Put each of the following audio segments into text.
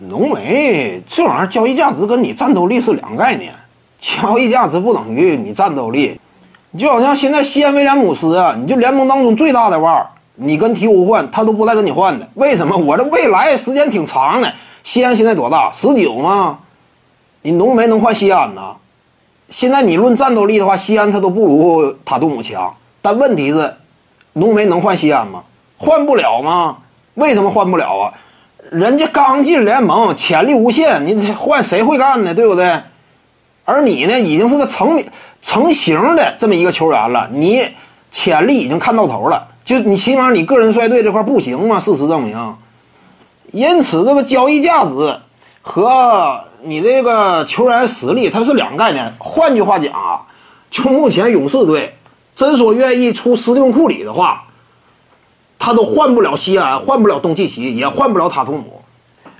浓眉这玩意儿交易价值跟你战斗力是两个概念，交易价值不等于你战斗力。你就好像现在西安威廉姆斯啊，你就联盟当中最大的腕儿，你跟鹈鹕换，他都不带跟你换的。为什么？我这未来时间挺长的。西安现在多大？十九吗？你浓眉能换西安呢？现在你论战斗力的话，西安他都不如塔图姆强。但问题是，浓眉能换西安吗？换不了吗？为什么换不了啊？人家刚进联盟，潜力无限，你换谁会干呢？对不对？而你呢，已经是个成成型的这么一个球员了，你潜力已经看到头了。就你起码你个人率队这块不行吗？事实证明。因此，这个交易价值和你这个球员实力它是两个概念。换句话讲啊，就目前勇士队真说愿意出斯蒂芬库里的话。他都换不了西安，换不了东契奇，也换不了塔图姆。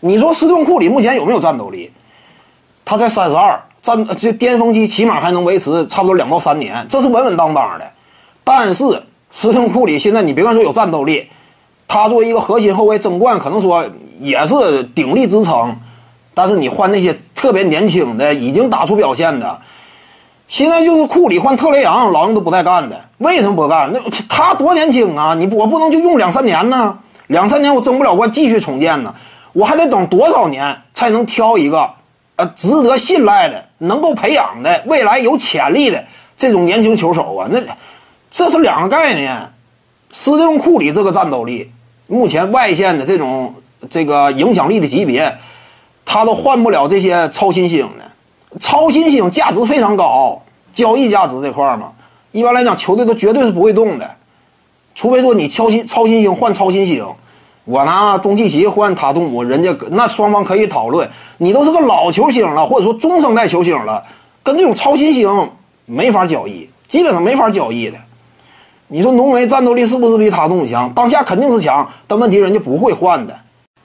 你说斯顿库里目前有没有战斗力？他在三十二战这巅峰期，起码还能维持差不多两到三年，这是稳稳当当的。但是斯顿库里现在你别看说有战斗力，他作为一个核心后卫争冠，可能说也是鼎力支撑。但是你换那些特别年轻的、已经打出表现的。现在就是库里换特雷杨，老鹰都不带干的。为什么不干？那他多年轻啊！你我不能就用两三年呢？两三年我争不了冠，继续重建呢？我还得等多少年才能挑一个，呃，值得信赖的、能够培养的、未来有潜力的这种年轻球手啊？那这是两个概念。斯蒂芬库里这个战斗力，目前外线的这种这个影响力的级别，他都换不了这些超新星的。超新星价值非常高，交易价值这块儿嘛，一般来讲球队都绝对是不会动的，除非说你超新超新星换超新星，我拿东契奇换塔图姆，人家那双方可以讨论。你都是个老球星了，或者说中生代球星了，跟这种超新星没法交易，基本上没法交易的。你说浓眉战斗力是不是比塔图姆强？当下肯定是强，但问题人家不会换的。